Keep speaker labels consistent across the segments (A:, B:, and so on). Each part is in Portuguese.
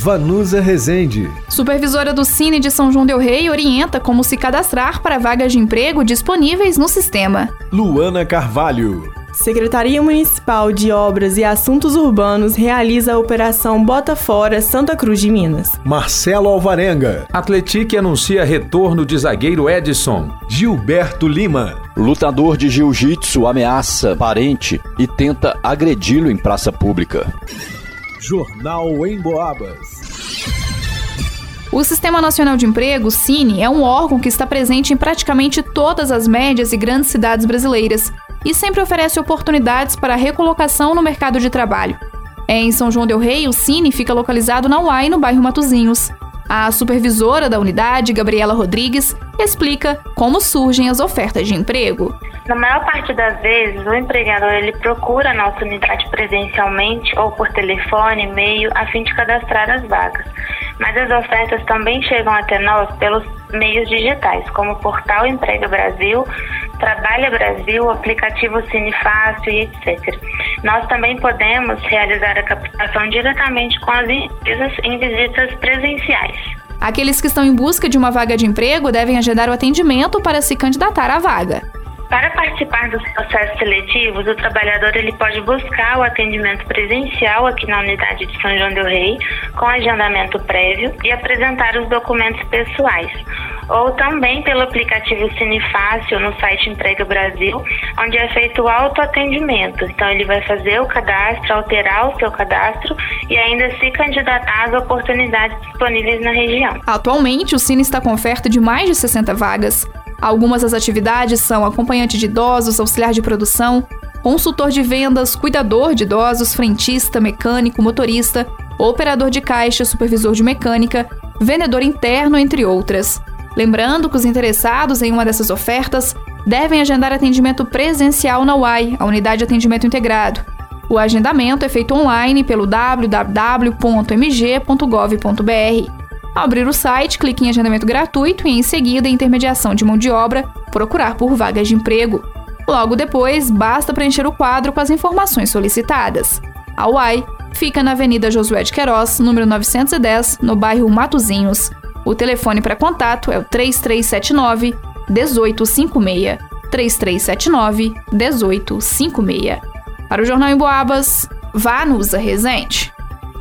A: Vanusa Rezende.
B: Supervisora do Cine de São João Del Rei orienta como se cadastrar para vagas de emprego disponíveis no sistema.
A: Luana Carvalho.
C: Secretaria Municipal de Obras e Assuntos Urbanos realiza a Operação Bota Fora Santa Cruz de Minas.
A: Marcelo Alvarenga.
D: Atletique anuncia retorno de zagueiro Edson.
A: Gilberto Lima.
E: Lutador de jiu-jitsu ameaça parente e tenta agredi-lo em praça pública.
A: Jornal em Boabas.
B: O Sistema Nacional de Emprego, Cine, é um órgão que está presente em praticamente todas as médias e grandes cidades brasileiras e sempre oferece oportunidades para recolocação no mercado de trabalho. Em São João del Rei, o Cine fica localizado na UAI, no bairro Matozinhos. A supervisora da unidade, Gabriela Rodrigues, explica como surgem as ofertas de emprego.
F: Na maior parte das vezes, o empregador ele procura a nossa unidade presencialmente ou por telefone, e-mail, a fim de cadastrar as vagas. Mas as ofertas também chegam até nós pelos meios digitais, como o portal Emprega Brasil, Trabalha Brasil, aplicativo Cine Fácil e etc. Nós também podemos realizar a captação diretamente com as empresas em visitas presenciais.
B: Aqueles que estão em busca de uma vaga de emprego devem agendar o atendimento para se candidatar à vaga.
F: Para participar dos processos seletivos, o trabalhador ele pode buscar o atendimento presencial aqui na unidade de São João del Rei, com agendamento prévio e apresentar os documentos pessoais. Ou também pelo aplicativo Cine Fácil no site Emprega Brasil, onde é feito o autoatendimento. Então ele vai fazer o cadastro, alterar o seu cadastro e ainda se candidatar às oportunidades disponíveis na região.
B: Atualmente, o Cine está com oferta de mais de 60 vagas. Algumas das atividades são acompanhante de idosos, auxiliar de produção, consultor de vendas, cuidador de idosos, frentista, mecânico, motorista, operador de caixa, supervisor de mecânica, vendedor interno, entre outras. Lembrando que os interessados em uma dessas ofertas devem agendar atendimento presencial na UAI, a Unidade de Atendimento Integrado. O agendamento é feito online pelo www.mg.gov.br ao abrir o site, clique em agendamento gratuito e, em seguida, intermediação de mão de obra, procurar por vagas de emprego. Logo depois, basta preencher o quadro com as informações solicitadas. A UAI fica na Avenida Josué de Queiroz, número 910, no bairro Matozinhos. O telefone para contato é o 3379 1856. 3379 1856. Para o Jornal em Boabas, vá no Usa Resente.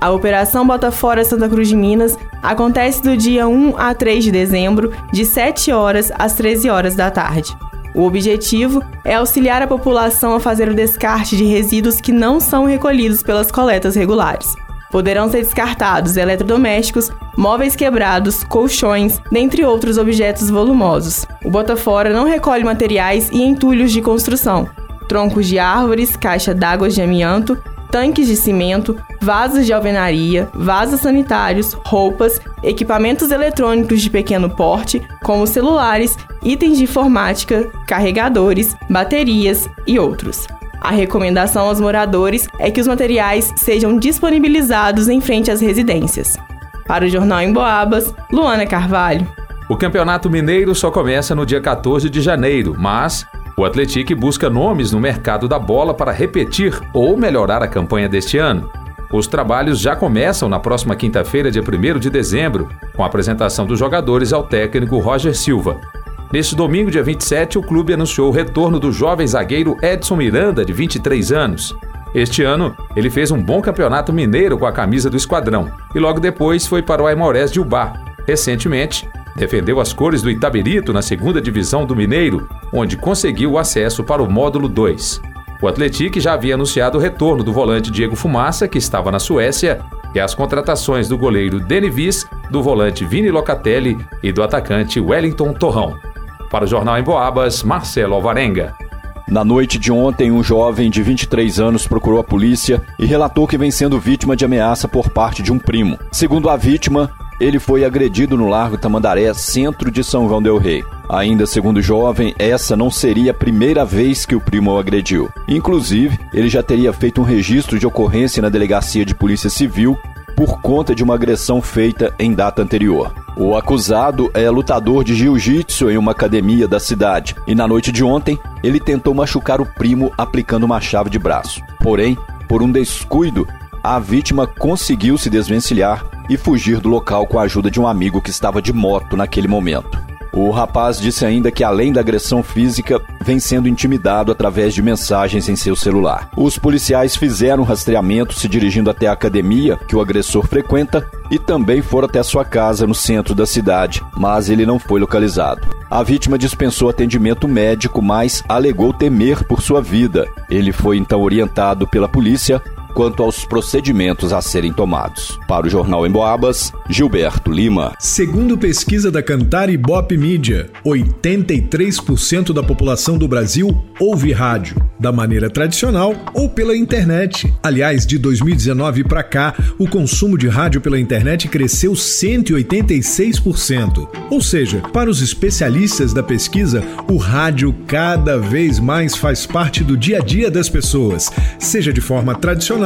C: A Operação Botafora Santa Cruz de Minas acontece do dia 1 a 3 de dezembro, de 7 horas às 13 horas da tarde. O objetivo é auxiliar a população a fazer o descarte de resíduos que não são recolhidos pelas coletas regulares. Poderão ser descartados eletrodomésticos, móveis quebrados, colchões, dentre outros objetos volumosos. O Botafora não recolhe materiais e entulhos de construção, troncos de árvores, caixa d'água de amianto, tanques de cimento, vasos de alvenaria, vasos sanitários, roupas, equipamentos eletrônicos de pequeno porte, como celulares, itens de informática, carregadores, baterias e outros. A recomendação aos moradores é que os materiais sejam disponibilizados em frente às residências. Para o Jornal em Boabas, Luana Carvalho.
D: O Campeonato Mineiro só começa no dia 14 de janeiro, mas o Atlético busca nomes no mercado da bola para repetir ou melhorar a campanha deste ano. Os trabalhos já começam na próxima quinta-feira, dia 1 de dezembro, com a apresentação dos jogadores ao técnico Roger Silva. Neste domingo, dia 27, o clube anunciou o retorno do jovem zagueiro Edson Miranda, de 23 anos. Este ano, ele fez um bom campeonato mineiro com a camisa do esquadrão e logo depois foi para o Aimorés de Ubá. Recentemente, defendeu as cores do Itabirito na segunda divisão do Mineiro, onde conseguiu o acesso para o módulo 2. O Atlético já havia anunciado o retorno do volante Diego Fumaça, que estava na Suécia, e as contratações do goleiro Denivis, do volante Vini Locatelli e do atacante Wellington Torrão. Para o Jornal em Boabas, Marcelo Alvarenga.
E: Na noite de ontem, um jovem de 23 anos procurou a polícia e relatou que vem sendo vítima de ameaça por parte de um primo. Segundo a vítima, ele foi agredido no Largo Tamandaré, centro de São João del Rei. Ainda segundo o jovem, essa não seria a primeira vez que o primo o agrediu. Inclusive, ele já teria feito um registro de ocorrência na delegacia de polícia civil por conta de uma agressão feita em data anterior. O acusado é lutador de jiu-jitsu em uma academia da cidade e na noite de ontem ele tentou machucar o primo aplicando uma chave de braço. Porém, por um descuido, a vítima conseguiu se desvencilhar e fugir do local com a ajuda de um amigo que estava de moto naquele momento. O rapaz disse ainda que, além da agressão física, vem sendo intimidado através de mensagens em seu celular. Os policiais fizeram um rastreamento se dirigindo até a academia que o agressor frequenta e também foram até sua casa no centro da cidade, mas ele não foi localizado. A vítima dispensou atendimento médico, mas alegou temer por sua vida. Ele foi então orientado pela polícia quanto aos procedimentos a serem tomados. Para o Jornal Emboabas, Gilberto Lima.
A: Segundo pesquisa da Cantar e Bop Mídia, 83% da população do Brasil ouve rádio, da maneira tradicional ou pela internet. Aliás, de 2019 para cá, o consumo de rádio pela internet cresceu 186%. Ou seja, para os especialistas da pesquisa, o rádio cada vez mais faz parte do dia a dia das pessoas, seja de forma tradicional